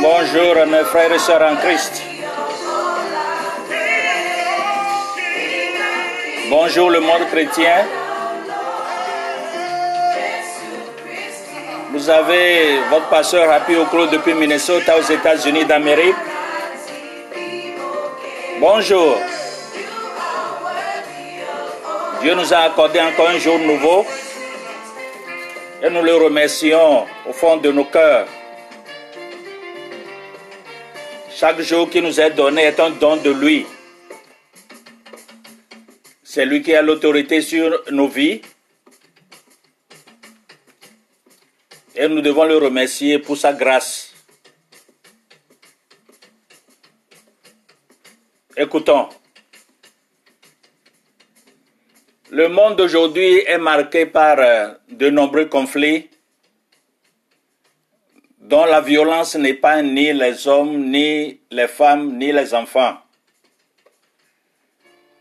Bonjour mes frères et sœurs en Christ. Bonjour le monde chrétien. Vous avez votre pasteur Happy Oclo depuis Minnesota aux États-Unis d'Amérique. Bonjour. Dieu nous a accordé encore un jour nouveau et nous le remercions au fond de nos cœurs. Chaque jour qui nous est donné est un don de lui. C'est lui qui a l'autorité sur nos vies. Et nous devons le remercier pour sa grâce. Écoutons. Le monde d'aujourd'hui est marqué par euh, de nombreux conflits dont la violence n'est pas ni les hommes, ni les femmes, ni les enfants.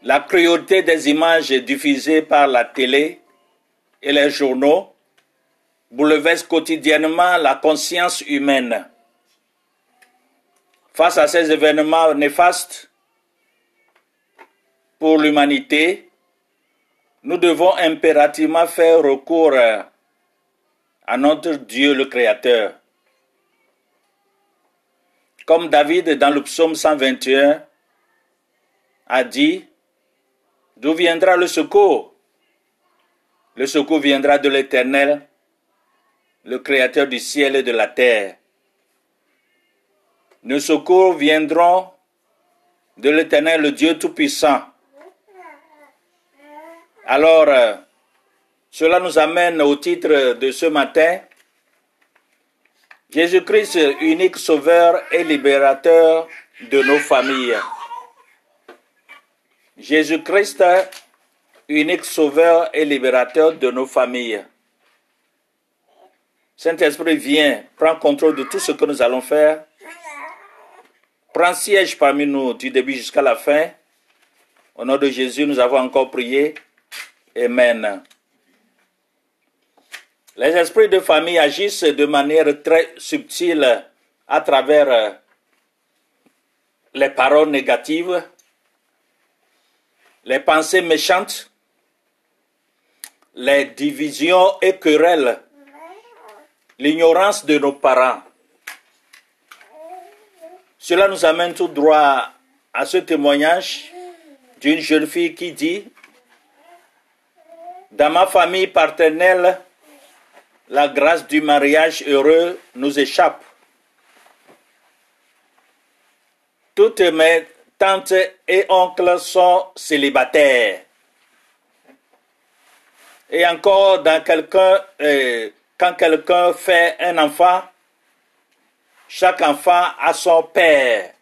La cruauté des images diffusées par la télé et les journaux bouleverse quotidiennement la conscience humaine. Face à ces événements néfastes pour l'humanité, nous devons impérativement faire recours à notre Dieu le Créateur. Comme David dans le psaume 121 a dit, D'où viendra le secours? Le secours viendra de l'Éternel, le Créateur du ciel et de la terre. Nos secours viendront de l'Éternel, le Dieu Tout-Puissant. Alors, euh, cela nous amène au titre de ce matin, Jésus-Christ, unique sauveur et libérateur de nos familles. Jésus-Christ, unique sauveur et libérateur de nos familles. Saint-Esprit, vient, prend contrôle de tout ce que nous allons faire. Prends siège parmi nous du début jusqu'à la fin. Au nom de Jésus, nous avons encore prié. Amen. Les esprits de famille agissent de manière très subtile à travers les paroles négatives, les pensées méchantes, les divisions et querelles, l'ignorance de nos parents. Cela nous amène tout droit à ce témoignage d'une jeune fille qui dit dans ma famille paternelle, la grâce du mariage heureux nous échappe. Toutes mes tantes et oncles sont célibataires. Et encore, euh, quand quelqu'un fait un enfant, chaque enfant a son père.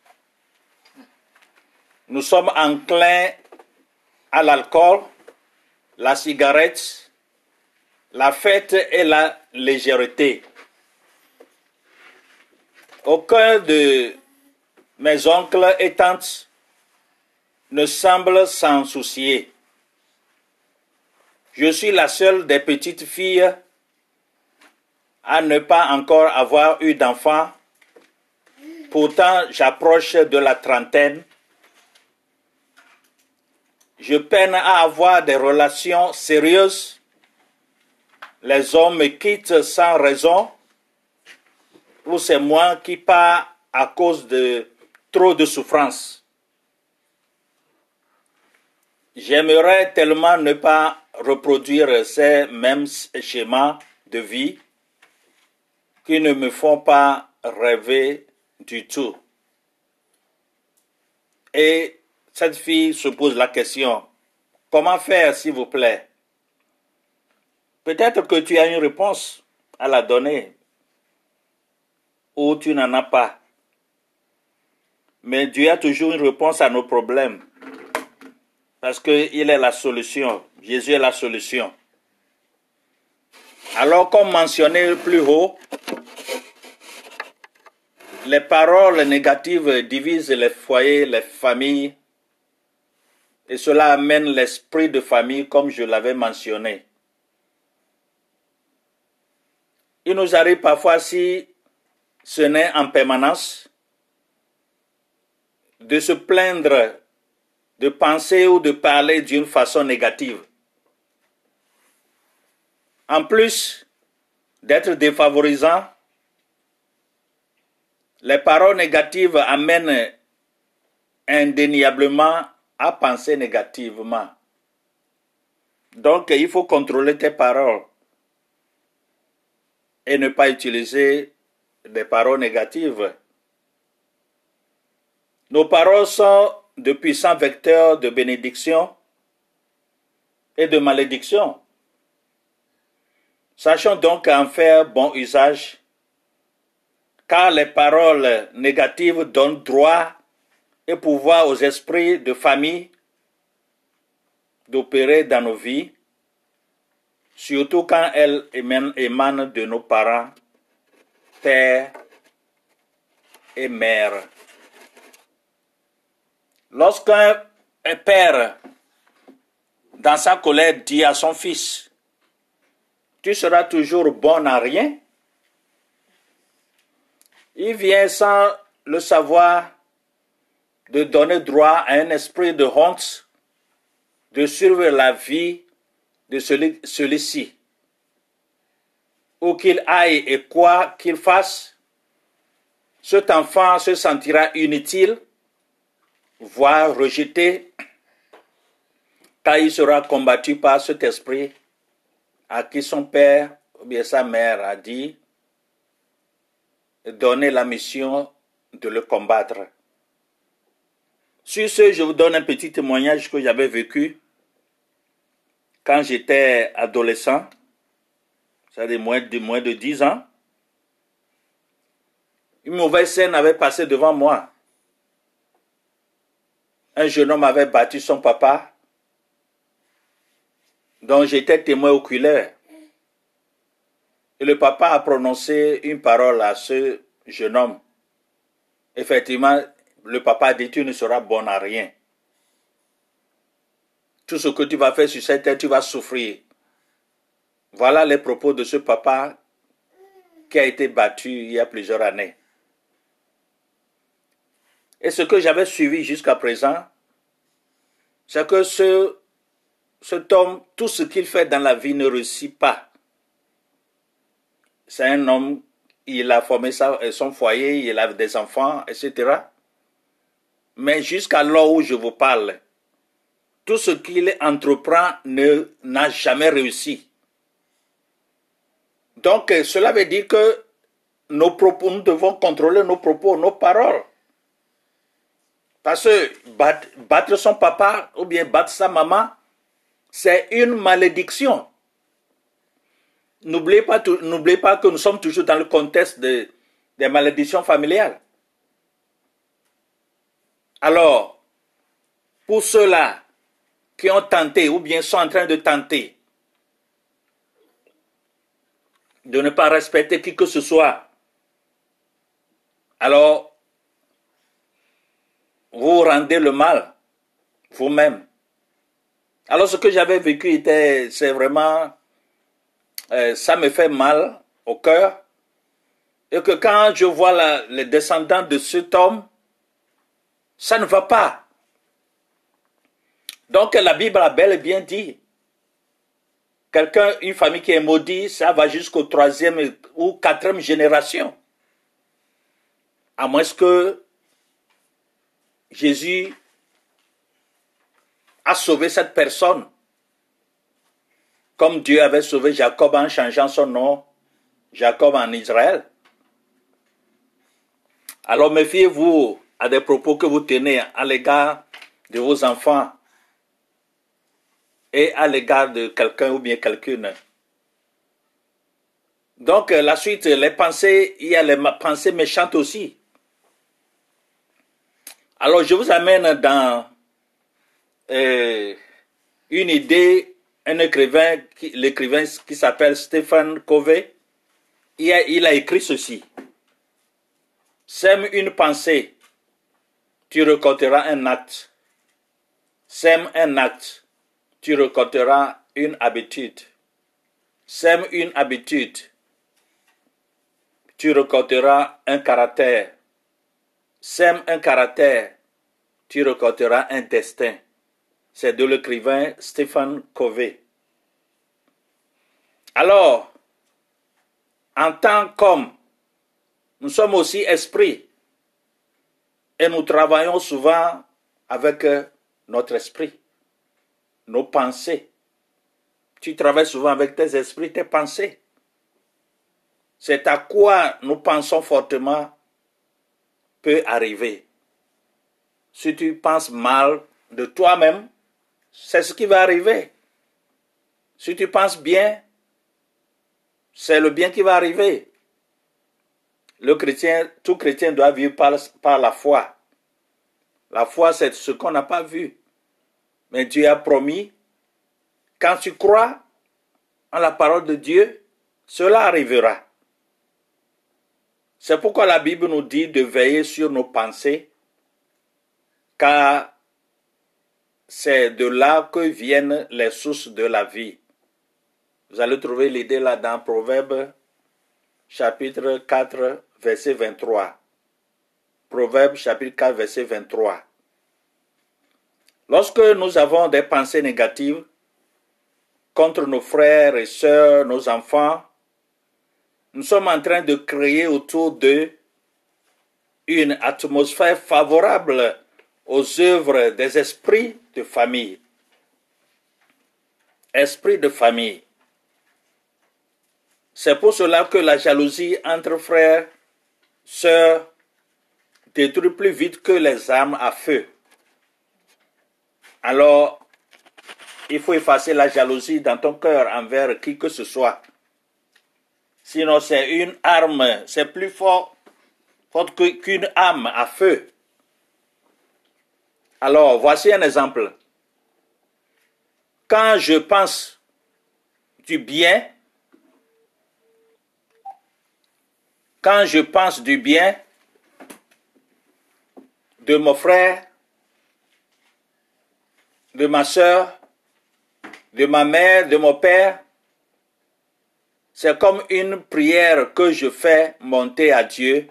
Nous sommes enclins à l'alcool, la cigarette, la fête et la légèreté. Aucun de mes oncles et tantes ne semble s'en soucier. Je suis la seule des petites filles à ne pas encore avoir eu d'enfant. Pourtant, j'approche de la trentaine je peine à avoir des relations sérieuses. Les hommes me quittent sans raison ou c'est moi qui pars à cause de trop de souffrance. J'aimerais tellement ne pas reproduire ces mêmes schémas de vie qui ne me font pas rêver du tout. Et cette fille se pose la question, comment faire s'il vous plaît? Peut-être que tu as une réponse à la donner ou tu n'en as pas. Mais Dieu a toujours une réponse à nos problèmes parce qu'il est la solution. Jésus est la solution. Alors, comme mentionné plus haut, les paroles négatives divisent les foyers, les familles, et cela amène l'esprit de famille comme je l'avais mentionné. Il nous arrive parfois si ce n'est en permanence de se plaindre, de penser ou de parler d'une façon négative. En plus d'être défavorisant, les paroles négatives amènent indéniablement à penser négativement. Donc, il faut contrôler tes paroles et ne pas utiliser des paroles négatives. Nos paroles sont de puissants vecteurs de bénédiction et de malédiction. Sachons donc en faire bon usage, car les paroles négatives donnent droit et pouvoir aux esprits de famille d'opérer dans nos vies, surtout quand elles émanent de nos parents, pères et mères. Lorsqu'un père, dans sa colère, dit à son fils, tu seras toujours bon à rien, il vient sans le savoir de donner droit à un esprit de honte de suivre la vie de celui-ci. Où qu'il aille et quoi qu'il fasse, cet enfant se sentira inutile, voire rejeté, car il sera combattu par cet esprit à qui son père ou bien sa mère a dit donner la mission de le combattre. Sur ce, je vous donne un petit témoignage que j'avais vécu quand j'étais adolescent, c'est-à-dire moins de, moins de 10 ans. Une mauvaise scène avait passé devant moi. Un jeune homme avait battu son papa, dont j'étais témoin oculaire. Et le papa a prononcé une parole à ce jeune homme. Effectivement, le papa dit, tu ne seras bon à rien. Tout ce que tu vas faire sur cette terre, tu vas souffrir. Voilà les propos de ce papa qui a été battu il y a plusieurs années. Et ce que j'avais suivi jusqu'à présent, c'est que ce, cet homme, tout ce qu'il fait dans la vie ne réussit pas. C'est un homme, il a formé son foyer, il a des enfants, etc. Mais jusqu'à l'heure où je vous parle, tout ce qu'il entreprend n'a jamais réussi. Donc cela veut dire que nous devons contrôler nos propos, nos paroles. Parce que battre, son papa ou bien battre sa maman, c'est une malédiction. N'oubliez pas, que nous sommes toujours dans le contexte des malédictions familiales. Alors, pour ceux-là qui ont tenté ou bien sont en train de tenter de ne pas respecter qui que ce soit, alors vous rendez le mal vous-même. Alors ce que j'avais vécu était, c'est vraiment, euh, ça me fait mal au cœur. Et que quand je vois les descendants de cet homme, ça ne va pas. Donc la Bible a bel et bien dit, quelqu'un, une famille qui est maudite, ça va jusqu'au troisième ou quatrième génération. À moins que Jésus a sauvé cette personne, comme Dieu avait sauvé Jacob en changeant son nom, Jacob en Israël. Alors méfiez-vous à des propos que vous tenez à l'égard de vos enfants et à l'égard de quelqu'un ou bien quelqu'une. Donc la suite, les pensées, il y a les pensées méchantes aussi. Alors je vous amène dans euh, une idée, un écrivain, l'écrivain qui s'appelle Stéphane Covey, il a, il a écrit ceci. Sème une pensée tu récolteras un acte. Sème un acte, tu récolteras une habitude. Sème une habitude, tu récolteras un caractère. Sème un caractère, tu récolteras un destin. C'est de l'écrivain Stéphane Covey. Alors, en tant qu'homme, nous sommes aussi esprits. Et nous travaillons souvent avec euh, notre esprit, nos pensées. Tu travailles souvent avec tes esprits, tes pensées. C'est à quoi nous pensons fortement peut arriver. Si tu penses mal de toi-même, c'est ce qui va arriver. Si tu penses bien, c'est le bien qui va arriver. Le chrétien, tout chrétien doit vivre par, la foi. La foi, c'est ce qu'on n'a pas vu. Mais Dieu a promis, quand tu crois en la parole de Dieu, cela arrivera. C'est pourquoi la Bible nous dit de veiller sur nos pensées, car c'est de là que viennent les sources de la vie. Vous allez trouver l'idée là dans Proverbe chapitre 4, verset 23. Proverbe chapitre 4, verset 23. Lorsque nous avons des pensées négatives contre nos frères et sœurs, nos enfants, nous sommes en train de créer autour d'eux une atmosphère favorable aux œuvres des esprits de famille. Esprit de famille. C'est pour cela que la jalousie entre frères, sœurs, détruit plus vite que les armes à feu. Alors, il faut effacer la jalousie dans ton cœur envers qui que ce soit. Sinon, c'est une arme, c'est plus fort, qu'une arme à feu. Alors, voici un exemple. Quand je pense du bien, quand je pense du bien de mon frère, de ma soeur, de ma mère, de mon père, c'est comme une prière que je fais monter à Dieu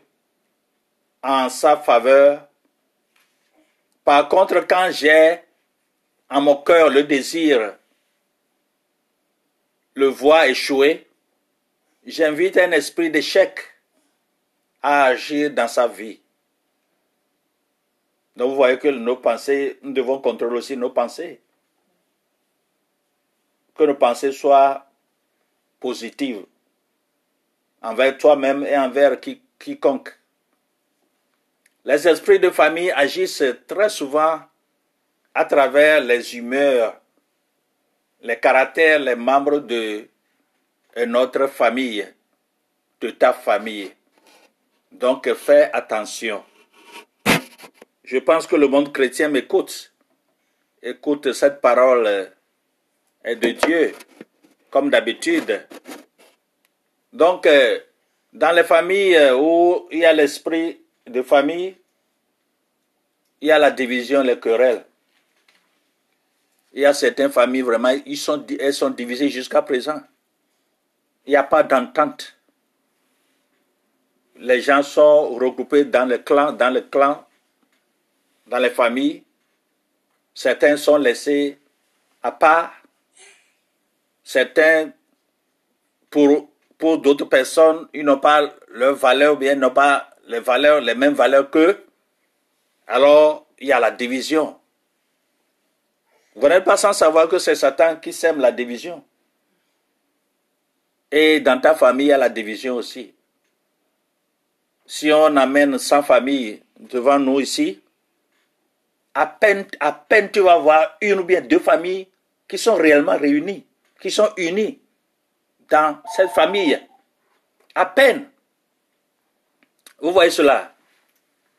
en sa faveur. Par contre, quand j'ai en mon cœur le désir, le voir échouer, j'invite un esprit d'échec à agir dans sa vie. Donc vous voyez que nos pensées, nous devons contrôler aussi nos pensées. Que nos pensées soient positive envers toi-même et envers quiconque. Les esprits de famille agissent très souvent à travers les humeurs, les caractères, les membres de notre famille, de ta famille. Donc fais attention. Je pense que le monde chrétien m'écoute. Écoute cette parole de Dieu comme d'habitude. Donc, euh, dans les familles euh, où il y a l'esprit de famille, il y a la division, les querelles. Il y a certaines familles, vraiment, ils sont, elles sont divisées jusqu'à présent. Il n'y a pas d'entente. Les gens sont regroupés dans le clan, dans le clan, dans les familles. Certains sont laissés à part certains, pour, pour d'autres personnes, ils n'ont pas leur valeur ou bien n'ont pas les valeurs, les mêmes valeurs qu'eux. Alors, il y a la division. Vous n'êtes pas sans savoir que c'est Satan qui sème la division. Et dans ta famille, il y a la division aussi. Si on amène 100 familles devant nous ici, à peine, à peine tu vas voir une ou bien deux familles qui sont réellement réunies qui sont unis dans cette famille. À peine. Vous voyez cela.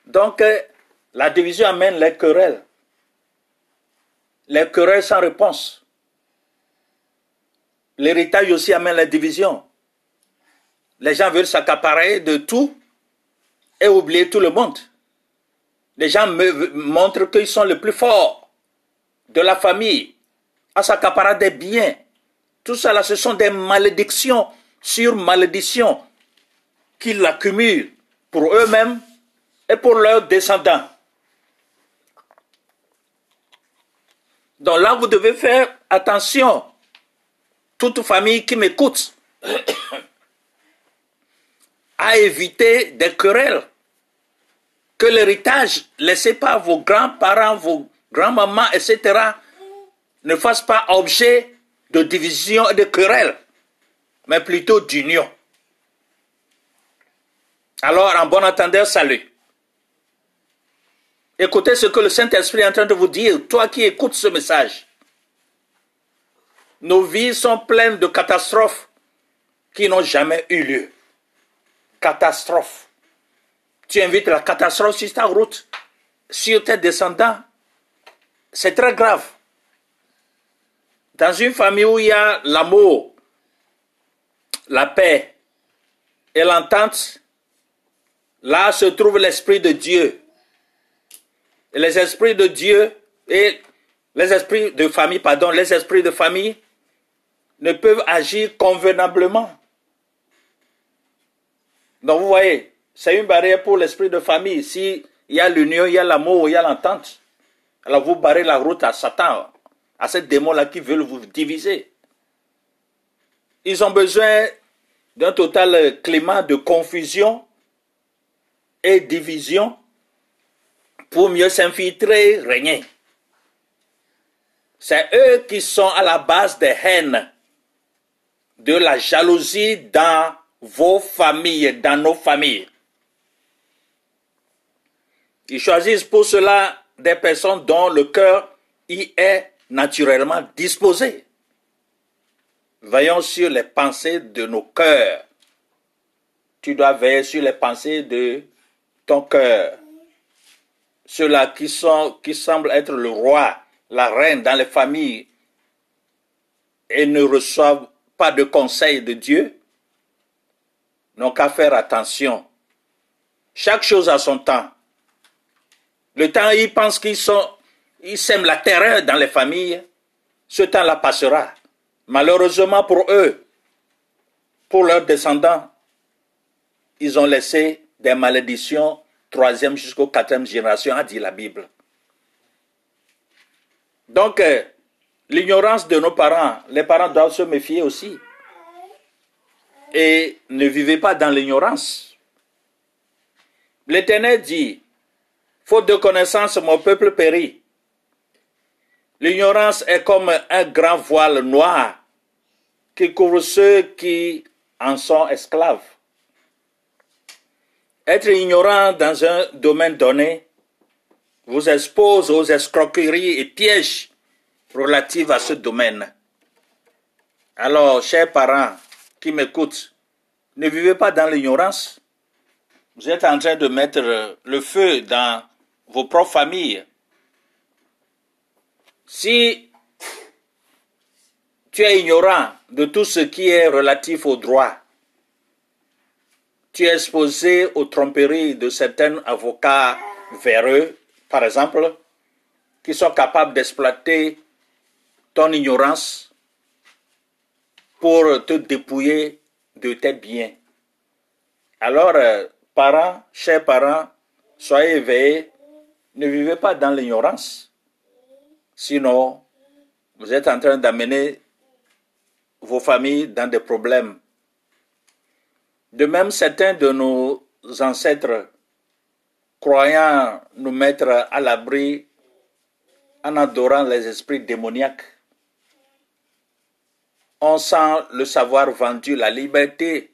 Donc, euh, la division amène les querelles. Les querelles sans réponse. L'héritage aussi amène la division. Les gens veulent s'accaparer de tout et oublier tout le monde. Les gens me montrent qu'ils sont les plus forts de la famille à s'accaparer des biens tout cela, ce sont des malédictions sur malédictions. qu'ils l'accumulent pour eux-mêmes et pour leurs descendants. Donc là, vous devez faire attention, toute famille qui m'écoute, à éviter des querelles. Que l'héritage laissé par vos grands-parents, vos grands-mamans, etc., ne fasse pas objet de division et de querelles, mais plutôt d'union. Alors, en bon entendeur, salut. Écoutez ce que le Saint-Esprit est en train de vous dire, toi qui écoutes ce message. Nos vies sont pleines de catastrophes qui n'ont jamais eu lieu. Catastrophe. Tu invites la catastrophe sur ta route, sur tes descendants. C'est très grave. Dans une famille où il y a l'amour, la paix et l'entente, là se trouve l'Esprit de Dieu les esprits de Dieu et les esprits de famille, pardon, les esprits de famille ne peuvent agir convenablement. Donc vous voyez, c'est une barrière pour l'esprit de famille. S'il y a l'union, il y a l'amour, il y a l'entente, alors vous barrez la route à Satan, à ces démons-là qui veulent vous diviser. Ils ont besoin d'un total climat de confusion et division pour mieux s'infiltrer, régner. C'est eux qui sont à la base des haines, de la jalousie dans vos familles, dans nos familles. Ils choisissent pour cela des personnes dont le cœur y est naturellement disposé. Veillons sur les pensées de nos cœurs. Tu dois veiller sur les pensées de ton cœur ceux-là qui, semblent être le roi, la reine dans les familles et ne reçoivent pas de conseils de Dieu, n'ont qu'à faire attention. Chaque chose a son temps. Le temps, ils pensent qu'ils sont, ils sèment la terreur dans les familles. Ce temps-là passera. Malheureusement pour eux, pour leurs descendants, ils ont laissé des malédictions troisième jusqu'au quatrième génération, a dit la Bible. Donc, euh, l'ignorance de nos parents, les parents doivent se méfier aussi. Et ne vivez pas dans l'ignorance. L'Éternel dit, faute de connaissance, mon peuple périt. L'ignorance est comme un grand voile noir qui couvre ceux qui en sont esclaves. Être ignorant dans un domaine donné vous expose aux escroqueries et pièges relatifs à ce domaine. Alors, chers parents qui m'écoutent, ne vivez pas dans l'ignorance. Vous êtes en train de mettre le feu dans vos propres familles. Si tu es ignorant de tout ce qui est relatif au droit, tu es exposé aux tromperies de certains avocats véreux, par exemple, qui sont capables d'exploiter ton ignorance pour te dépouiller de tes biens. Alors, euh, parents, chers parents, soyez éveillés, ne vivez pas dans l'ignorance. Sinon, vous êtes en train d'amener vos familles dans des problèmes. De même, certains de nos ancêtres, croyant nous mettre à l'abri en adorant les esprits démoniaques, ont sans le savoir vendu la liberté,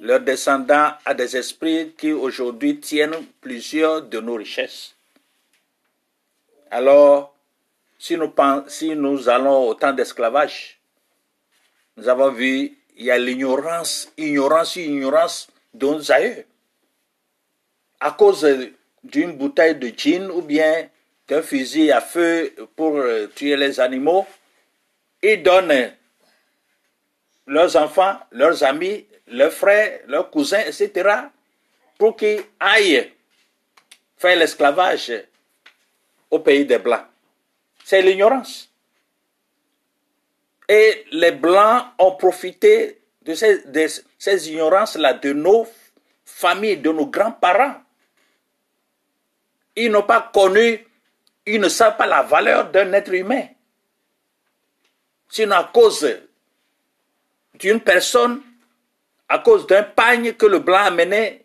leurs descendants à des esprits qui aujourd'hui tiennent plusieurs de nos richesses. Alors, si nous, si nous allons au temps d'esclavage, nous avons vu il y a l'ignorance, ignorance, ignorance de nos aïeux. À cause d'une bouteille de gin ou bien d'un fusil à feu pour euh, tuer les animaux, ils donnent leurs enfants, leurs amis, leurs frères, leurs cousins, etc., pour qu'ils aillent faire l'esclavage au pays des Blancs. C'est l'ignorance. Et les Blancs ont profité de ces, ignorances-là, de nos famille de nos grands-parents. Ils n'ont pas connu, ils ne savent pas la valeur d'un être humain. Sinon, à cause d'une personne, à cause d'un pagne que le blanc a mené,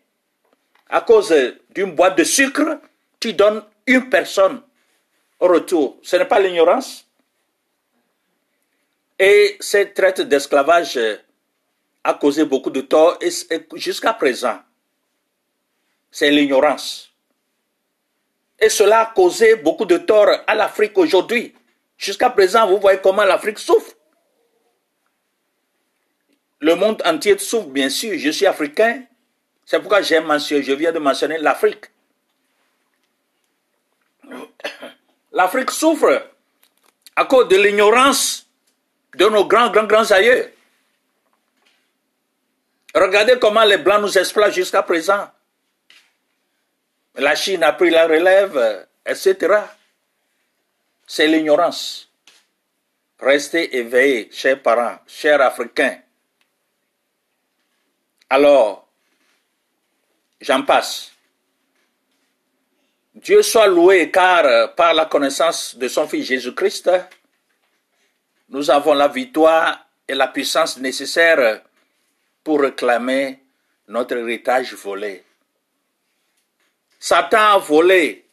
à cause d'une boîte de sucre, tu donnes une personne retour. Ce n'est pas l'ignorance. Et cette traite d'esclavage a causé beaucoup de tort et jusqu'à présent, c'est l'ignorance. Et cela a causé beaucoup de tort à l'Afrique aujourd'hui. Jusqu'à présent, vous voyez comment l'Afrique souffre. Le monde entier souffre, bien sûr. Je suis africain. C'est pourquoi j'ai mentionné, je viens de mentionner l'Afrique. L'Afrique souffre à cause de l'ignorance de nos grands, grands, grands aïeux. Regardez comment les Blancs nous exploitent jusqu'à présent. La Chine a pris la relève, etc. C'est l'ignorance. Restez éveillés, chers parents, chers Africains. Alors, j'en passe. Dieu soit loué car euh, par la connaissance de son Fils Jésus-Christ, nous avons la victoire et la puissance nécessaires pour réclamer notre héritage volé. Satan a volé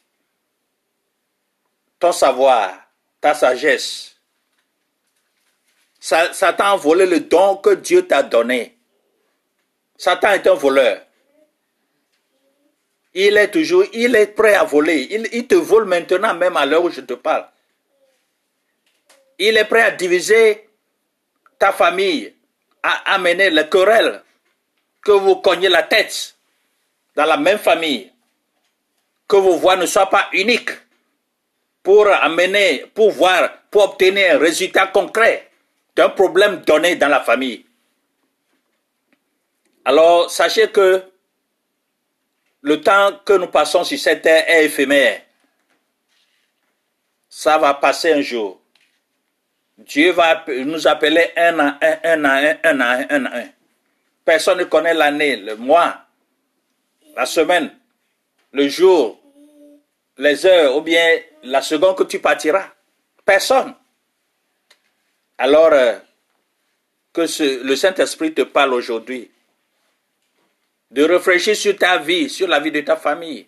ton savoir, ta sagesse. Satan a volé le don que Dieu t'a donné. Satan est un voleur. Il est toujours, il est prêt à voler. Il, te vole maintenant même à l'heure où je te parle. Il est prêt à diviser ta famille, à amener le querelle, que vous cognez la tête dans la même famille, que vos voix ne soient pas uniques pour amener, pour voir, pour obtenir un résultat concret d'un problème donné dans la famille. Alors, sachez que le temps que nous passons sur cette terre est éphémère. Ça va passer un jour. Dieu va nous appeler un à un, un à un, un à un, un à un. Personne ne connaît l'année, le mois, la semaine, le jour, les heures ou bien la seconde que tu partiras. Personne. Alors, euh, que le Saint-Esprit te parle aujourd'hui de réfléchir sur ta vie, sur la vie de ta famille.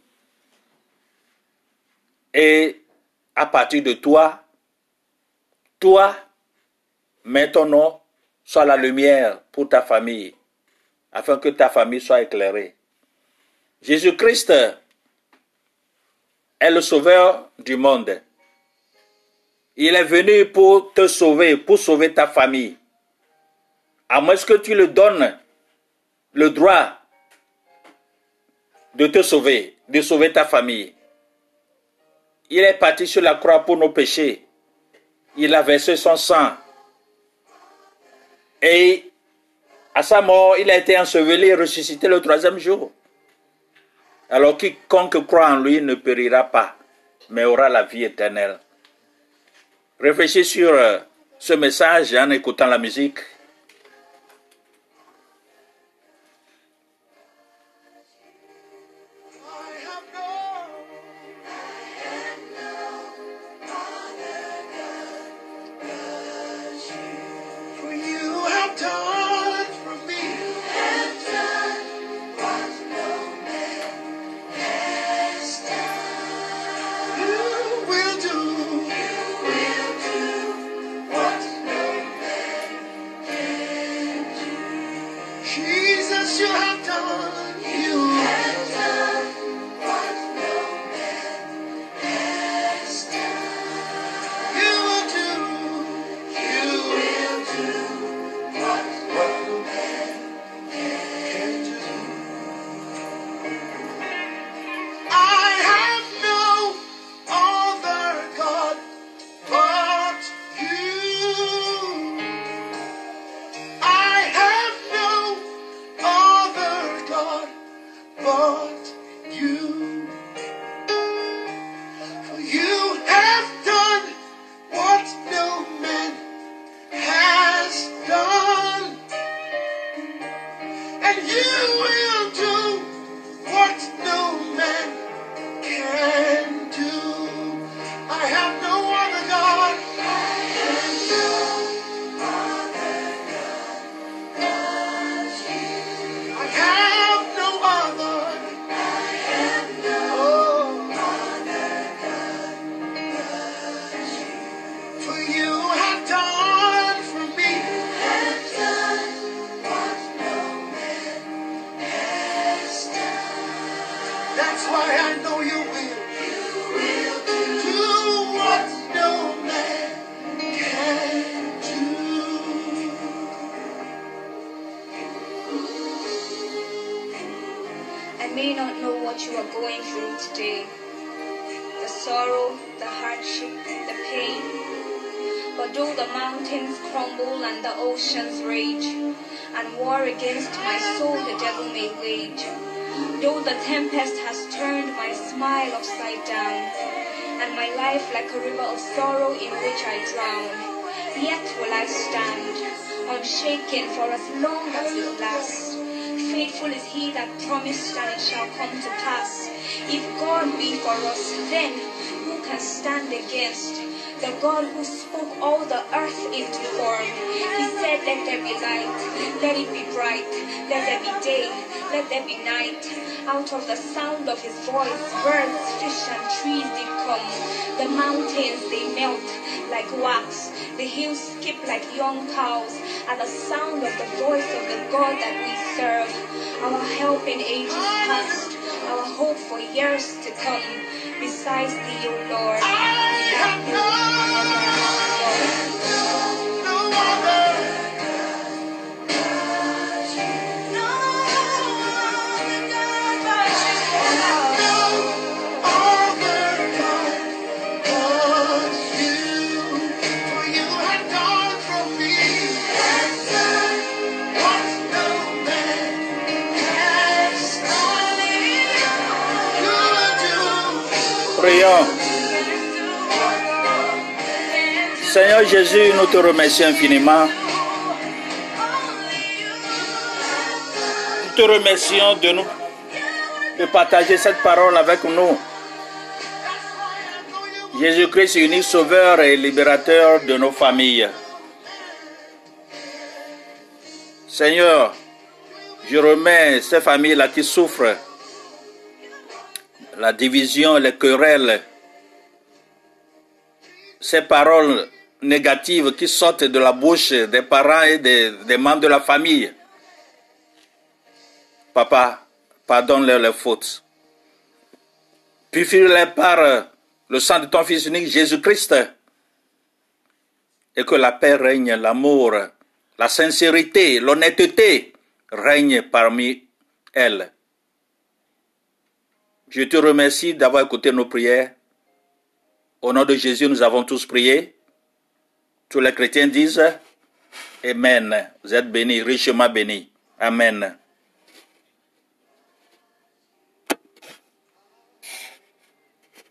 Et à partir de toi, toi, mets ton nom sur la lumière pour ta famille, afin que ta famille soit éclairée. Jésus-Christ est le sauveur du monde. Il est venu pour te sauver, pour sauver ta famille. À moins que tu le donnes le droit de te sauver, de sauver ta famille. Il est parti sur la croix pour nos péchés. Il a versé son sang. Et à sa mort, il a été enseveli et ressuscité le troisième jour. Alors quiconque croit en lui ne périra pas, mais aura la vie éternelle. Réfléchis sur euh, ce message en écoutant la musique. what you what you are going through today the sorrow, the hardship, the pain. But though the mountains crumble and the oceans rage, and war against my soul the devil may wage, though the tempest has turned my smile upside down, and my life like a river of sorrow in which I drown, yet will I stand, unshaken for as long as it lasts. Faithful is he that promised, and it shall come to pass. If God be for us, then who can stand against? The God who spoke all the earth into form. He said, Let there be light, let it be bright, let there be day, let night. Out of the sound of his voice, birds, fish, and trees did come. The mountains they melt like wax, the hills skip like young cows at the sound of the voice of the God that we serve. Our help in ages past, our hope for years to come. Besides thee, O Lord, we have no Seigneur Jésus, nous te remercions infiniment. Nous te remercions de nous de partager cette parole avec nous. Jésus-Christ, unique sauveur et libérateur de nos familles. Seigneur, je remets ces familles-là qui souffrent, la division, les querelles, ces paroles négatives qui sortent de la bouche des parents et des, membres de la famille. Papa, pardonne-leur les fautes. Purifie-les par le sang de ton Fils unique, Jésus-Christ. Et que la paix règne, l'amour, la sincérité, l'honnêteté règne parmi elles. Je te remercie d'avoir écouté nos prières. Au nom de Jésus, nous avons tous prié. Tous les chrétiens disent Amen. Vous êtes bénis, richement bénis. Amen.